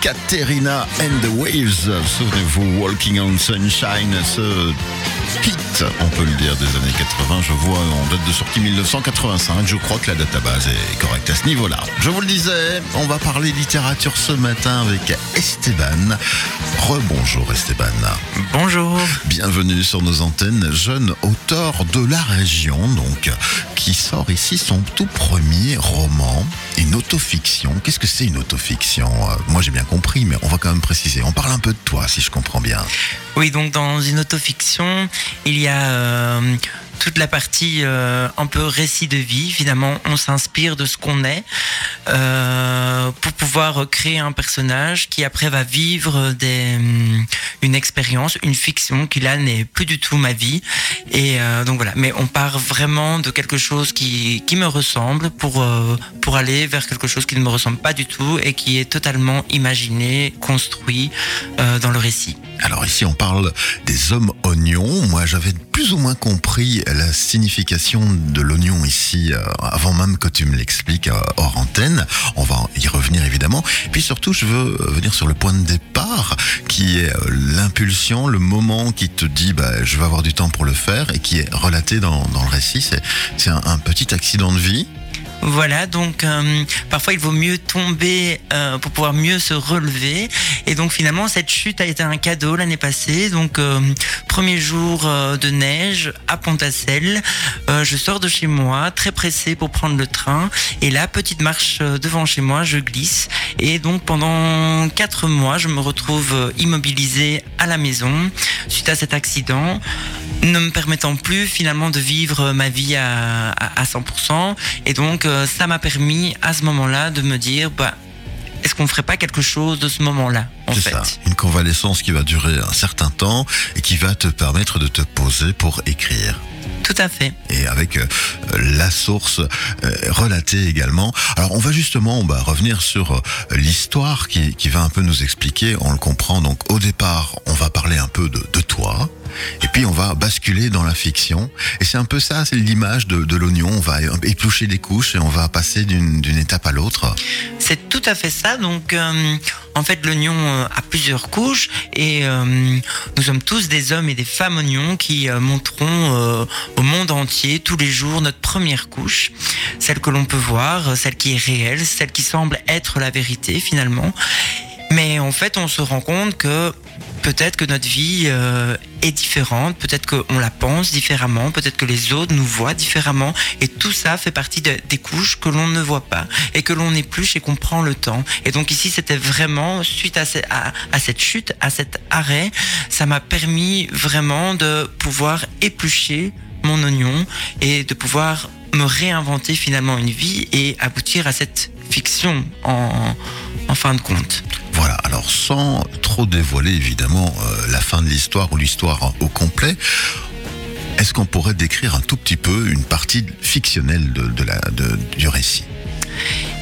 Katerina and the Waves. Souvenez-vous, Walking on Sunshine, ce hit, on peut le dire, des années 80. Je vois en date de sortie 1985. Je crois que la database est correcte à ce niveau-là. Je vous le disais, on va parler littérature ce matin avec Esteban. Rebonjour Esteban. Bonjour. Bienvenue sur nos antennes, jeune auteur de la région, donc, qui sort ici son tout premier roman, une autofiction. Qu'est-ce que c'est une autofiction? Euh, Moi j'ai bien compris, mais on va quand même préciser. On parle un peu de toi, si je comprends bien. Oui, donc dans une autofiction, il y a euh, toute la partie euh, un peu récit de vie. Finalement, on s'inspire de ce qu'on est pouvoir créer un personnage qui après va vivre des, hum, une expérience, une fiction qui là n'est plus du tout ma vie. Et euh, donc voilà, mais on part vraiment de quelque chose qui, qui me ressemble pour, euh, pour aller vers quelque chose qui ne me ressemble pas du tout et qui est totalement imaginé, construit euh, dans le récit. Alors ici on parle des hommes oignons. Moi j'avais plus ou moins compris la signification de l'oignon ici euh, avant même que tu me l'expliques euh, hors antenne. On va y revenir évidemment. Puis surtout je veux euh, venir sur le point de départ qui est l'impulsion, le moment qui te dit bah, je vais avoir du temps pour le faire et qui est relaté dans, le récit. C'est, un petit accident de vie. Voilà, donc euh, parfois il vaut mieux tomber euh, pour pouvoir mieux se relever. Et donc finalement cette chute a été un cadeau l'année passée. Donc euh, premier jour de neige à Pontacelle, je sors de chez moi très pressé pour prendre le train. Et là petite marche devant chez moi, je glisse. Et donc pendant quatre mois, je me retrouve immobilisé à la maison suite à cet accident ne me permettant plus finalement de vivre ma vie à, à, à 100%. Et donc, euh, ça m'a permis à ce moment-là de me dire, bah, est-ce qu'on ferait pas quelque chose de ce moment-là, en C'est fait ça. Une convalescence qui va durer un certain temps et qui va te permettre de te poser pour écrire. Tout à fait. et avec euh, la source euh, relatée également. Alors on va justement revenir sur euh, l'histoire qui, qui va un peu nous expliquer, on le comprend, donc au départ on va parler un peu de, de toi, et puis on va basculer dans la fiction, et c'est un peu ça, c'est l'image de, de l'oignon, on va éplucher des couches et on va passer d'une étape à l'autre. C'est tout à fait ça. Donc, euh, en fait, l'oignon euh, a plusieurs couches et euh, nous sommes tous des hommes et des femmes oignons qui euh, montreront au monde entier tous les jours notre première couche, celle que l'on peut voir, celle qui est réelle, celle qui semble être la vérité finalement. Mais en fait, on se rend compte que peut-être que notre vie euh, est différente, peut-être qu'on la pense différemment, peut-être que les autres nous voient différemment, et tout ça fait partie de- des couches que l'on ne voit pas et que l'on épluche et qu'on prend le temps. Et donc ici, c'était vraiment suite à, ce- à- à cette chute, à cet arrêt, ça m'a permis vraiment de pouvoir éplucher mon oignon et de pouvoir me réinventer finalement une vie et aboutir à cette fiction en fin de compte. Voilà, alors sans trop dévoiler évidemment euh, la fin de l'histoire ou l'histoire au complet, est-ce qu'on pourrait décrire un tout petit peu une partie fictionnelle du récit?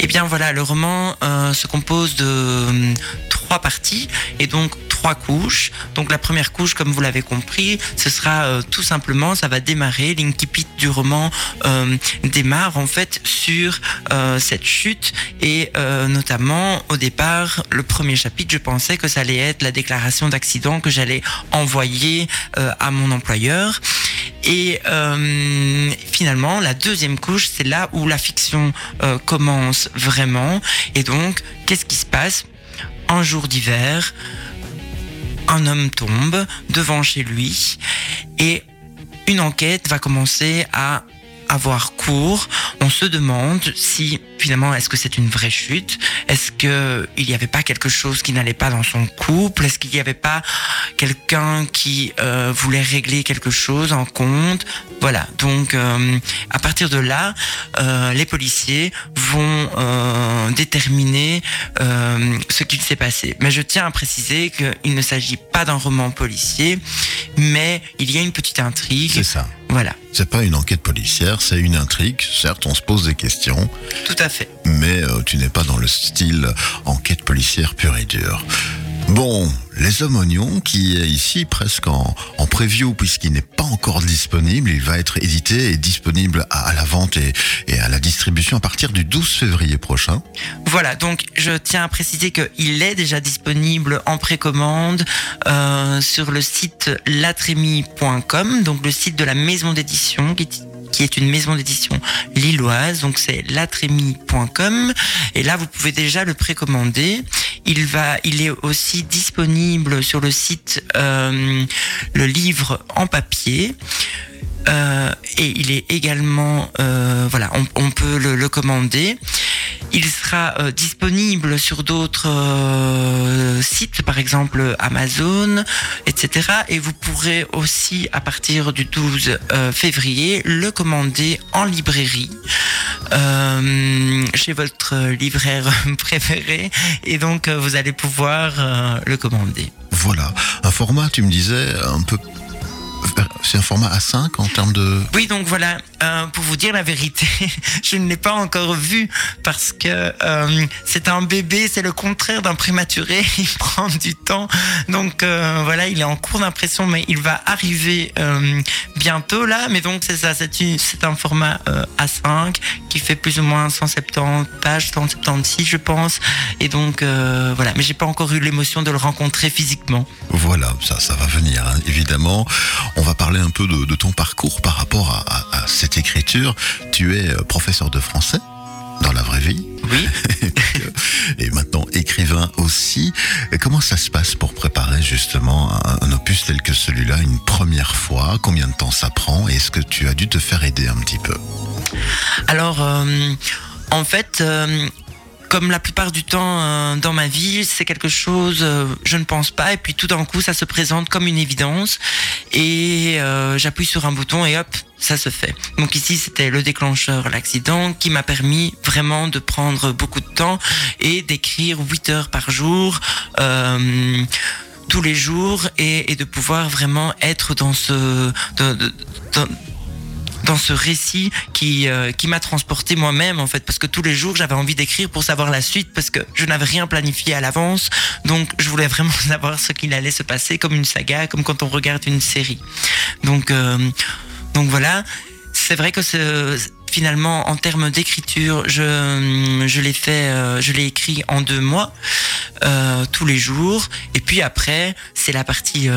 Eh bien voilà, le roman euh, se compose de euh, trois parties. Et donc trois couches. Donc la première couche, comme vous l'avez compris, ce sera euh, tout simplement, ça va démarrer, l'incipit du roman euh, démarre en fait sur euh, cette chute et notamment au départ, le premier chapitre, je pensais que ça allait être la déclaration d'accident que j'allais envoyer à mon employeur. Et finalement, la deuxième couche, c'est là où la fiction commence vraiment. Et donc, qu'est-ce qui se passe? Un jour d'hiver, un homme tombe devant chez lui et une enquête va commencer à avoir cours. On se demande si finalement est-ce que c'est une vraie chute? Est-ce que il n'y avait pas quelque chose qui n'allait pas dans son couple? Est-ce qu'il n'y avait pas quelqu'un qui euh, voulait régler quelque chose en compte? Voilà. Donc euh, à partir de là, euh, les policiers vont euh, déterminer euh, ce qu'il s'est passé. Mais je tiens à préciser qu'il ne s'agit pas d'un roman policier, mais il y a une petite intrigue. C'est ça. Voilà, C'est pas une enquête policière, c'est une intrigue. Certes, on se pose des questions, tout à fait. mais euh, tu n'es pas dans le style enquête policière pure et dure. Bon, les hommes oignons qui est ici presque en, en preview puisqu'il n'est pas encore disponible. Il va être édité et disponible à, la vente et, à la distribution à partir du 12 février prochain. Voilà, donc je tiens à préciser qu'il est déjà disponible en précommande euh, sur le site latrémie.com, donc le site de la maison d'édition qui est une maison d'édition lilloise. Donc c'est latrémie.com et là vous pouvez déjà le précommander. Il va, il est aussi disponible sur le site euh, le livre en papier. Euh, et il est également, euh, voilà, on, peut le, commander. Il sera euh, disponible sur d'autres euh, sites, par exemple Amazon, etc. Et vous pourrez aussi, à partir du 12 euh, février, le commander en librairie chez votre livraire préféré. Et donc, vous allez pouvoir le commander. Voilà, un format, tu me disais, un peu c'est un format A5 en termes de... Oui, donc voilà, euh, pour vous dire la vérité, je ne l'ai pas encore vu parce que euh, c'est un bébé, c'est le contraire d'un prématuré, il prend du temps. Donc euh, voilà, il est en cours d'impression, mais il va arriver euh, bientôt là. Mais donc c'est ça, c'est un format euh, A5 qui fait plus ou moins 170 pages, 176 je pense. Et donc voilà, mais j'ai pas encore eu l'émotion de le rencontrer physiquement. Voilà, ça, ça va venir, hein, évidemment. On va parler un peu de, de ton parcours par rapport à, à, à cette écriture. Tu es professeur de français dans la vraie vie. Oui. et maintenant écrivain aussi. Et comment ça se passe pour préparer justement un, un opus tel que celui-là une première fois? Combien de temps ça prend? Est-ce que tu as dû te faire aider un petit peu? Alors, euh, en fait, euh, comme la plupart du temps euh, dans ma vie, c'est quelque chose, euh, je ne pense pas, et puis tout d'un coup, ça se présente comme une évidence, et euh, j'appuie sur un bouton et hop, ça se fait. Donc ici, c'était le déclencheur, l'accident, qui m'a permis vraiment de prendre beaucoup de temps et d'écrire 8 heures par jour. Tous les jours et, de pouvoir vraiment être dans ce dans ce récit qui euh, qui m'a transporté moi-même en fait. Parce que tous les jours j'avais envie d'écrire pour savoir la suite parce que je n'avais rien planifié à l'avance. Donc je voulais vraiment savoir ce qu'il allait se passer comme une saga comme quand on regarde une série. Donc euh, donc voilà. C'est vrai que finalement en termes d'écriture je je l'ai fait euh, je l'ai écrit en deux mois tous les jours. Et puis après c'est la partie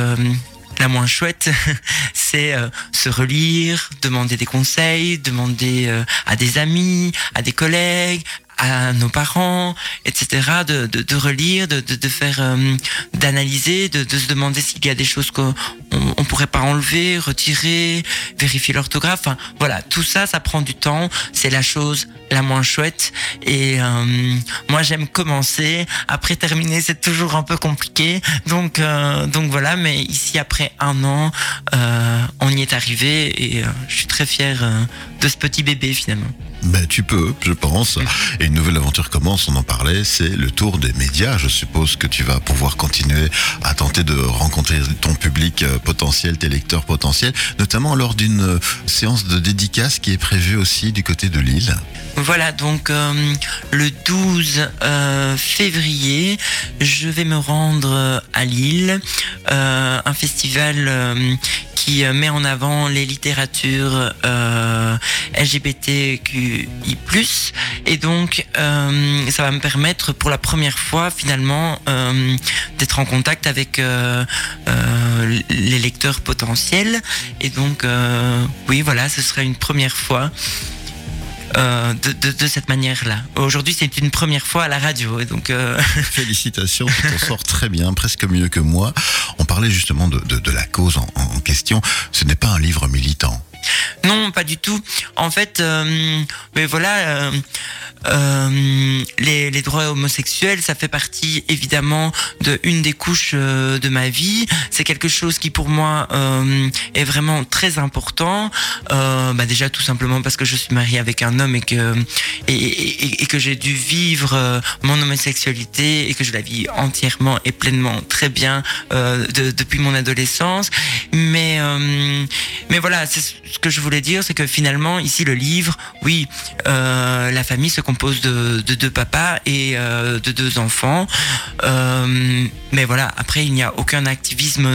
la moins chouette, c'est euh, se relire, demander des conseils, demander euh, à des amis, à des collègues, à nos parents, etc., de, de, de relire, de, de, faire, euh, d'analyser, de, de se demander s'il y a des choses qu'on on pourrait pas enlever, retirer, vérifier l'orthographe. Enfin, voilà, tout ça, ça prend du temps. C'est la chose la moins chouette. Et euh, moi, j'aime commencer. Après terminer, c'est toujours un peu compliqué. Donc, euh, donc voilà. Mais ici, après un an, on y est arrivé et je suis très fier de ce petit bébé finalement. Ben, tu peux, je pense. Et une nouvelle aventure commence, on en parlait, c'est le tour des médias. Je suppose que tu vas pouvoir continuer à tenter de rencontrer ton public potentiel, tes lecteurs potentiels, notamment lors d'une séance de dédicace qui est prévue aussi du côté de Lille. Voilà, donc euh, le 12 euh, février, je vais me rendre à Lille, euh, un festival qui met en avant les littératures euh, LGBTQI+. Et donc, euh, ça va me permettre pour la première fois, finalement, euh, d'être en contact avec les lecteurs potentiels. Et donc, oui, voilà, ce serait une première fois. Euh, de, cette manière-là. Aujourd'hui, c'est une première fois à la radio. Donc, euh... Félicitations, tu t'en sors très bien, presque mieux que moi. On parlait justement de, la cause en, question. Ce n'est pas un livre militant. Non, pas du tout. En fait, euh, mais voilà, euh, euh, les, les, droits homosexuels, ça fait partie évidemment de une des couches euh, de ma vie. C'est quelque chose qui pour moi euh, est vraiment très important. Euh, bah déjà tout simplement parce que je suis mariée avec un homme et que et, et, et que j'ai dû vivre mon homosexualité et que je la vis entièrement et pleinement très bien de, depuis mon adolescence. Mais mais voilà, c'est ce que je voulais dire, c'est que finalement, ici, le livre, oui, euh, la famille se compose de, de deux papas et euh, de deux enfants. Euh, mais voilà, après, il n'y a aucun activisme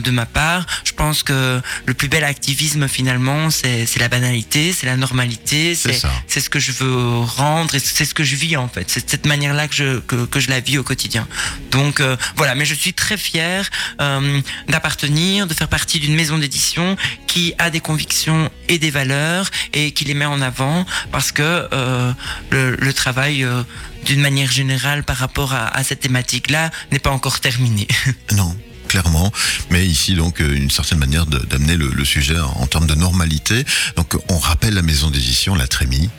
de ma part. Je pense que le plus bel activisme, finalement, c'est la banalité, c'est la normalité, c'est ce que je veux rendre et c'est ce que je vis, en fait. C'est de cette manière-là que je, que, que je la vis au quotidien. Donc, euh, voilà, mais je suis très fier euh, d'appartenir, de faire partie d'une maison d'édition qui a des convictions et des valeurs et qui les met en avant parce que euh, le, travail euh, d'une manière générale par rapport à, cette thématique-là n'est pas encore terminé. Non, clairement. Mais ici, donc, euh, une certaine manière d'amener le, sujet en termes de normalité. Donc, on rappelle la maison d'édition, la Trémie.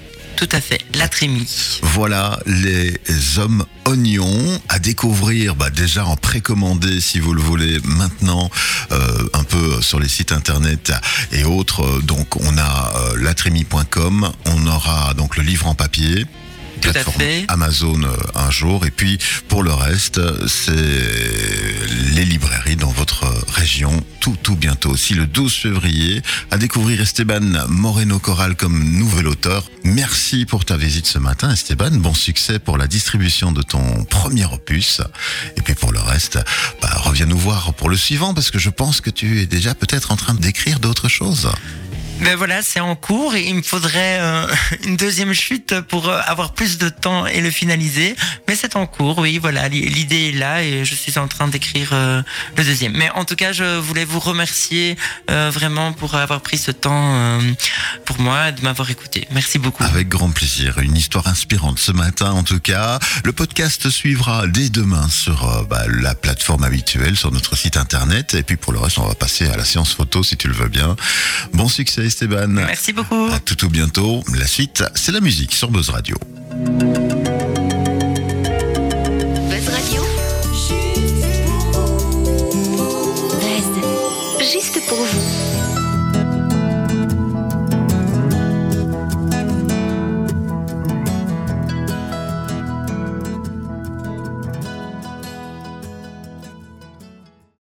Tout à fait, la trémie. Voilà les hommes oignons à découvrir bah, déjà en précommandé si vous le voulez maintenant euh, un peu sur les sites internet et autres. Donc on a euh, latrémie.com, on aura donc le livre en papier. Tout à plateforme fait. Amazon euh, un jour. Et puis pour le reste c'est les librairies dans votre région. Tout tout bientôt. Aussi le 12 février à découvrir Esteban Moreno Corral comme nouvel auteur. Merci pour ta visite ce matin Esteban. Bon succès pour la distribution de ton premier opus. Et puis pour le reste bah, reviens nous voir pour le suivant parce que je pense que tu es déjà peut-être en train d'écrire d'autres choses Ben voilà, c'est en cours il me faudrait euh, une deuxième chute pour euh, avoir plus de temps et le finaliser. Mais c'est en cours, oui, voilà, l'i- l'idée est là et je suis en train d'écrire euh, le deuxième. Mais en tout cas, je voulais vous remercier vraiment pour avoir pris ce temps pour moi, de m'avoir écouté. Merci beaucoup. Avec grand plaisir. Une histoire inspirante ce matin, en tout cas. Le podcast suivra dès demain sur bah, la plateforme habituelle, sur notre site internet. Et puis pour le reste, on va passer à la séance photo, si tu le veux bien. Bon succès, Esteban. Merci beaucoup. À tout, tout bientôt. La suite, c'est la musique sur Buzz Radio.